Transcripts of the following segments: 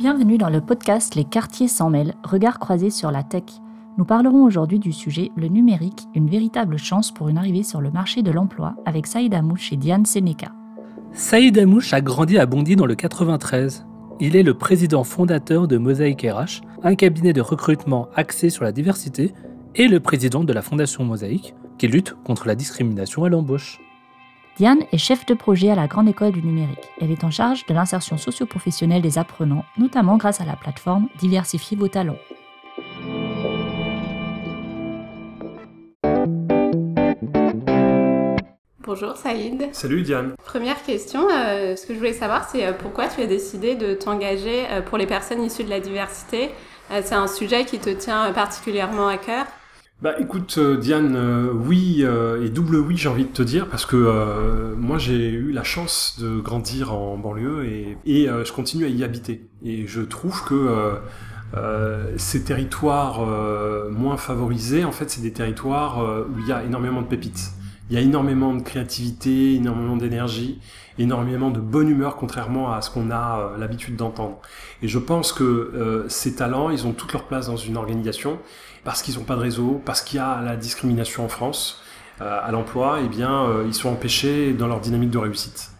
Bienvenue dans le podcast Les quartiers s'en mêlent, regard croisé sur la tech. Nous parlerons aujourd'hui du sujet le numérique, une véritable chance pour une arrivée sur le marché de l'emploi avec Saïd Amouche et Diane Seneca. Saïd Amouche a grandi à Bondy dans le 93. Il est le président fondateur de Mosaïque RH, un cabinet de recrutement axé sur la diversité, et le président de la Fondation Mosaïque, qui lutte contre la discrimination à l'embauche. Diane est chef de projet à la Grande École du Numérique. Elle est en charge de l'insertion socio-professionnelle des apprenants, notamment grâce à la plateforme Diversifier vos talents. Bonjour Saïd. Salut Diane. Première question, euh, ce que je voulais savoir, c'est euh, pourquoi tu as décidé de t'engager euh, pour les personnes issues de la diversité? c'est un sujet qui te tient particulièrement à cœur? Bah écoute Diane, oui et double oui j'ai envie de te dire parce que moi j'ai eu la chance de grandir en banlieue et, et je continue à y habiter et je trouve que ces territoires moins favorisés en fait c'est des territoires où il y a énormément de pépites. Il y a énormément de créativité, énormément d'énergie, énormément de bonne humeur, contrairement à ce qu'on a euh, l'habitude d'entendre. Et je pense que euh, ces talents, ils ont toute leur place dans une organisation, parce qu'ils n'ont pas de réseau, parce qu'il y a la discrimination en France euh, à l'emploi, et eh bien, ils sont empêchés dans leur dynamique de réussite.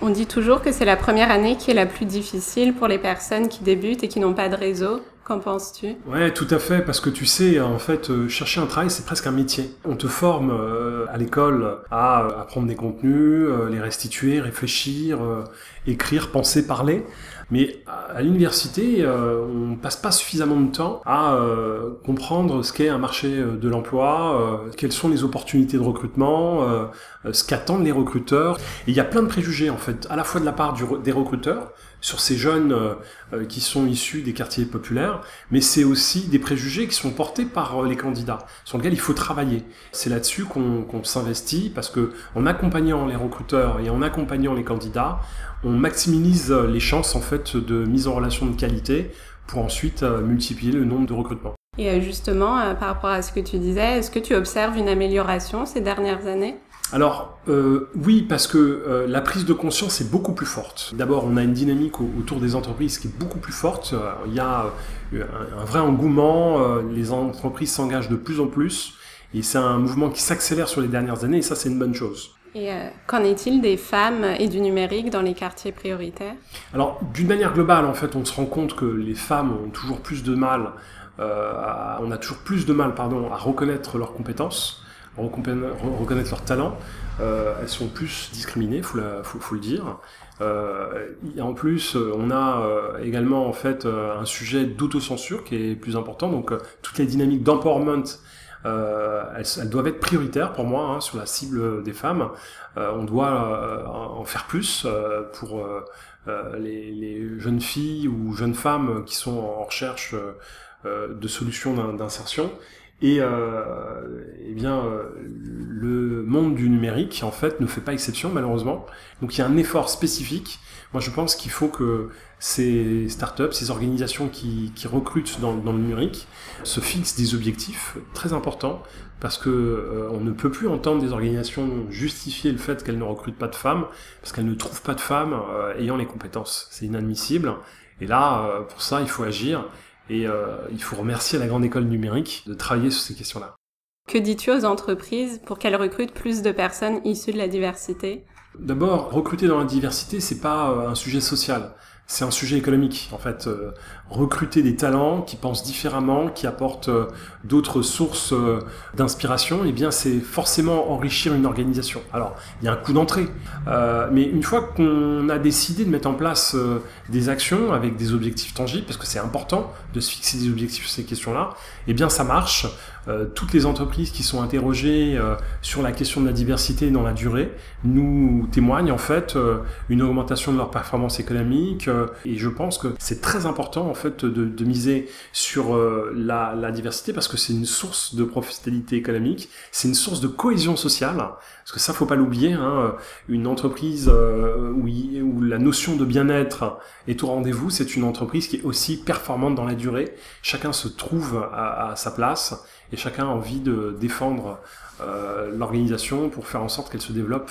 On dit toujours que c'est la première année qui est la plus difficile pour les personnes qui débutent et qui n'ont pas de réseau. Qu'en penses-tu? Ouais, tout à fait, parce que tu sais, en fait, chercher un travail, c'est presque un métier. On te forme à l'école à apprendre des contenus, euh, les restituer, réfléchir, écrire, penser, parler. Mais à l'université, on passe pas suffisamment de temps à comprendre ce qu'est un marché de l'emploi, quelles sont les opportunités de recrutement, ce qu'attendent les recruteurs. Et il y a plein de préjugés en fait, à la fois de la part des recruteurs, sur ces jeunes euh, euh, qui sont issus des quartiers populaires, mais c'est aussi des préjugés qui sont portés par euh, les candidats, sur lesquels il faut travailler. C'est là-dessus qu'on s'investit, parce que en accompagnant les recruteurs et en accompagnant les candidats, on maximise les chances en fait de mise en relation de qualité pour ensuite multiplier le nombre de recrutements. Et justement, par rapport à ce que tu disais, est-ce que tu observes une amélioration ces dernières années? Alors euh, oui, parce que euh, la prise de conscience est beaucoup plus forte. D'abord, on a une dynamique autour des entreprises qui est beaucoup plus forte. Euh, il y a un, vrai engouement, les entreprises s'engagent de plus en plus, et c'est un mouvement qui s'accélère sur les dernières années, et ça c'est une bonne chose. Et qu'en est-il des femmes et du numérique dans les quartiers prioritaires? Alors, d'une manière globale, en fait, on se rend compte que les femmes ont toujours plus de mal, on a toujours plus de mal, pardon, à reconnaître leurs compétences reconnaître leurs talents, euh, elles sont plus discriminées, faut, faut, le dire. Euh, en plus, on a euh, également en fait un sujet d'autocensure qui est plus important. Donc, toutes les dynamiques d'empowerment, elles, doivent être prioritaires pour moi hein, sur la cible des femmes. on doit en faire plus pour les, jeunes filles ou jeunes femmes qui sont en recherche de solutions d'insertion. Et euh, eh bien, euh, le monde du numérique, en fait, ne fait pas exception, malheureusement. Donc, il y a un effort spécifique. Moi, je pense qu'il faut que ces startups, ces organisations qui, qui recrutent dans, dans, le numérique, se fixent des objectifs très importants, parce que euh, on ne peut plus entendre des organisations justifier le fait qu'elles ne recrutent pas de femmes, parce qu'elles ne trouvent pas de femmes euh, ayant les compétences. C'est inadmissible. Et là, euh, pour ça, il faut agir. Et euh, il faut remercier la Grande École numérique de travailler sur ces questions-là. Que dis-tu aux entreprises pour qu'elles recrutent plus de personnes issues de la diversité? D'abord, recruter dans la diversité, c'est pas euh, un sujet social c'est un sujet économique. En fait, euh, recruter des talents qui pensent différemment, qui apportent euh, d'autres sources euh, d'inspiration, eh bien, c'est forcément enrichir une organisation. Alors, il y a un coût d'entrée, mais une fois qu'on a décidé de mettre en place des actions avec des objectifs tangibles, parce que c'est important de se fixer des objectifs sur ces questions-là, eh bien, ça marche. toutes les entreprises qui sont interrogées sur la question de la diversité dans la durée nous témoignent en fait une augmentation de leur performance économique, et je pense que c'est très important en fait de, miser sur euh, la, diversité parce que c'est une source de profitabilité économique, c'est une source de cohésion sociale. Parce que ça, faut pas l'oublier. Hein, une entreprise euh, où, la notion de bien-être est au rendez-vous, c'est une entreprise qui est aussi performante dans la durée. Chacun se trouve à, sa place et chacun a envie de défendre euh, l'organisation pour faire en sorte qu'elle se développe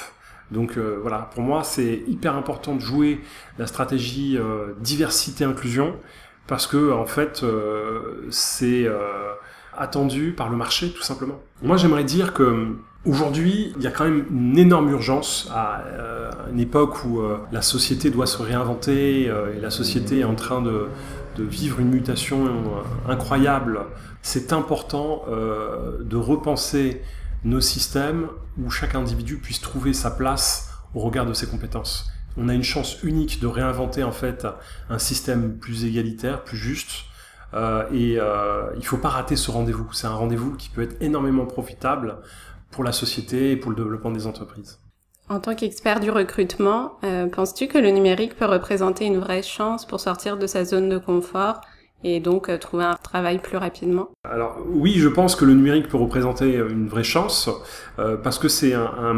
Donc euh, voilà, pour moi, c'est hyper important de jouer la stratégie euh, diversité-inclusion parce que en fait, euh, c'est attendu par le marché tout simplement. Moi, j'aimerais dire que Aujourd'hui, il y a quand même une énorme urgence à une époque où la société doit se réinventer et la société est en train de, de vivre une mutation incroyable. C'est important de repenser nos systèmes où chaque individu puisse trouver sa place au regard de ses compétences. On a une chance unique de réinventer en fait un système plus égalitaire, plus juste. Euh, et euh, il ne faut pas rater ce rendez-vous. C'est un rendez-vous qui peut être énormément profitable pour la société et pour le développement des entreprises. En tant qu'expert du recrutement, euh, penses-tu que le numérique peut représenter une vraie chance pour sortir de sa zone de confort et donc euh, trouver un travail plus rapidement. Alors oui, je pense que le numérique peut représenter une vraie chance euh, parce que c'est un,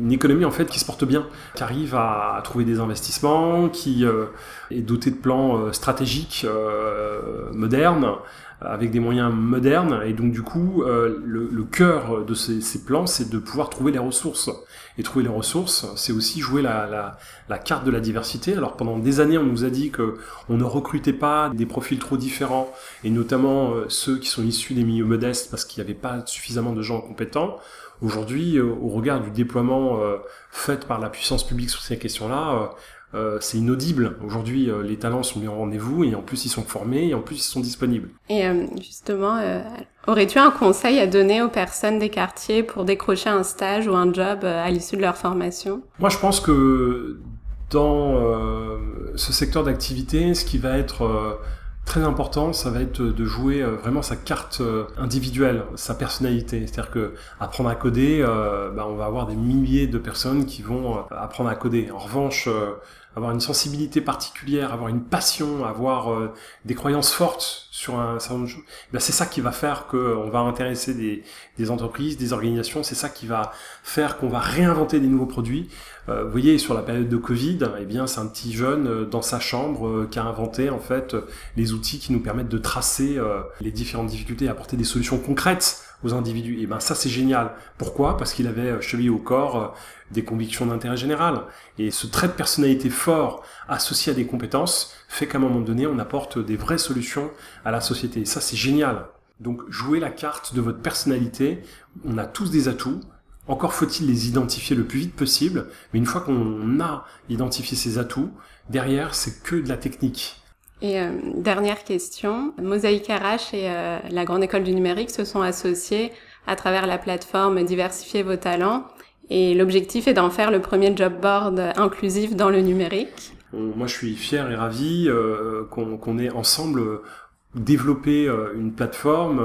une économie en fait qui se porte bien, qui arrive à, trouver des investissements, qui euh, est dotée de plans euh, stratégiques euh, modernes avec des moyens modernes et donc du coup le, le, cœur de ces, ces plans c'est de pouvoir trouver les ressources et trouver les ressources, c'est aussi jouer la, la, la, carte de la diversité. Alors pendant des années, on nous a dit que on ne recrutait pas des profils trop différents, et notamment euh, ceux qui sont issus des milieux modestes, parce qu'il n'y avait pas suffisamment de gens compétents. Aujourd'hui, euh, au regard du déploiement euh, fait par la puissance publique sur ces questions-là, euh, c'est inaudible. Aujourd'hui, euh, les talents sont mis en rendez-vous et en plus ils sont formés et en plus ils sont disponibles. Et euh, justement, aurais-tu un conseil à donner aux personnes des quartiers pour décrocher un stage ou un job à l'issue de leur formation? Moi, je pense que dans ce secteur d'activité, ce qui va être très important, ça va être de jouer vraiment sa carte individuelle, sa personnalité. C'est-à-dire que apprendre à coder, bah, on va avoir des milliers de personnes qui vont apprendre à coder. En revanche, avoir une sensibilité particulière, avoir une passion, avoir euh, des croyances fortes sur un certain nombre de choses, ben c'est ça qui va faire qu'on va intéresser des, entreprises, des organisations, c'est ça qui va faire qu'on va réinventer des nouveaux produits. Euh, vous voyez, sur la période de Covid, eh bien, c'est un petit jeune euh, dans sa chambre euh, qui a inventé en fait les outils qui nous permettent de tracer les différentes difficultés et apporter des solutions concrètes aux individus. Et ben ça c'est génial. Pourquoi? Parce qu'il avait chevillé au corps des convictions d'intérêt général. Et ce trait de personnalité fort associé à des compétences fait qu'à un moment donné, on apporte des vraies solutions à la société. Et ça c'est génial. Donc jouez la carte de votre personnalité. On a tous des atouts. Encore faut-il les identifier le plus vite possible. Mais une fois qu'on a identifié ces atouts, derrière c'est que de la technique. Et euh, dernière question, Mosaïque RH et euh, la Grande École du Numérique se sont associés à travers la plateforme Diversifier vos talents. Et l'objectif est d'en faire le premier job board inclusif dans le numérique. Moi, je suis fier et ravi euh, qu'on ait ensemble développé une plateforme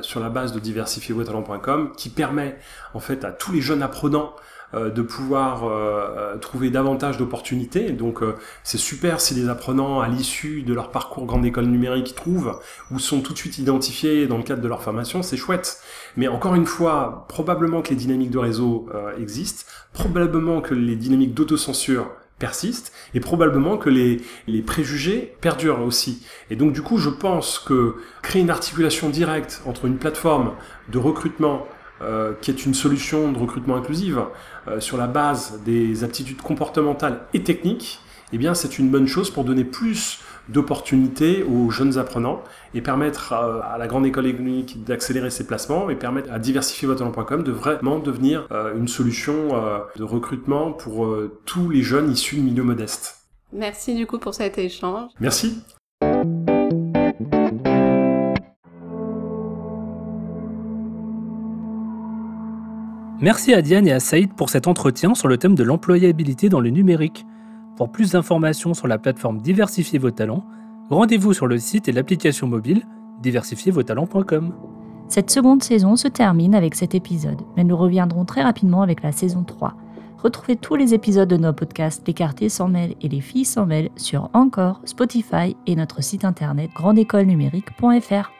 sur la base de diversifiervostalents.com qui permet en fait à tous les jeunes apprenants euh, de pouvoir euh, euh, trouver davantage d'opportunités. Donc c'est super si les apprenants à l'issue de leur parcours grande école numérique trouvent ou sont tout de suite identifiés dans le cadre de leur formation, c'est chouette. Mais encore une fois, probablement que les dynamiques de réseau existent, probablement que les dynamiques d'autocensure persistent et probablement que les, les préjugés perdurent aussi. Et donc du coup, je pense que créer une articulation directe entre une plateforme de recrutement euh, qui est une solution de recrutement inclusive euh, sur la base des aptitudes comportementales et techniques, eh bien c'est une bonne chose pour donner plus d'opportunités aux jeunes apprenants et permettre euh, à, la grande école économique d'accélérer ses placements et permettre à diversifier votre de vraiment devenir une solution de recrutement pour tous les jeunes issus de milieux modestes. Merci du coup pour cet échange. Merci. Merci à Diane et à Saïd pour cet entretien sur le thème de l'employabilité dans le numérique. Pour plus d'informations sur la plateforme Diversifiez vos talents, rendez-vous sur le site et l'application mobile diversifiezvostalents.com. Cette seconde saison se termine avec cet épisode, mais nous reviendrons très rapidement avec la saison 3. Retrouvez tous les épisodes de nos podcasts Les quartiers sans mail et Les filles sans mail sur Encore, Spotify et notre site internet grandécolenumérique.fr.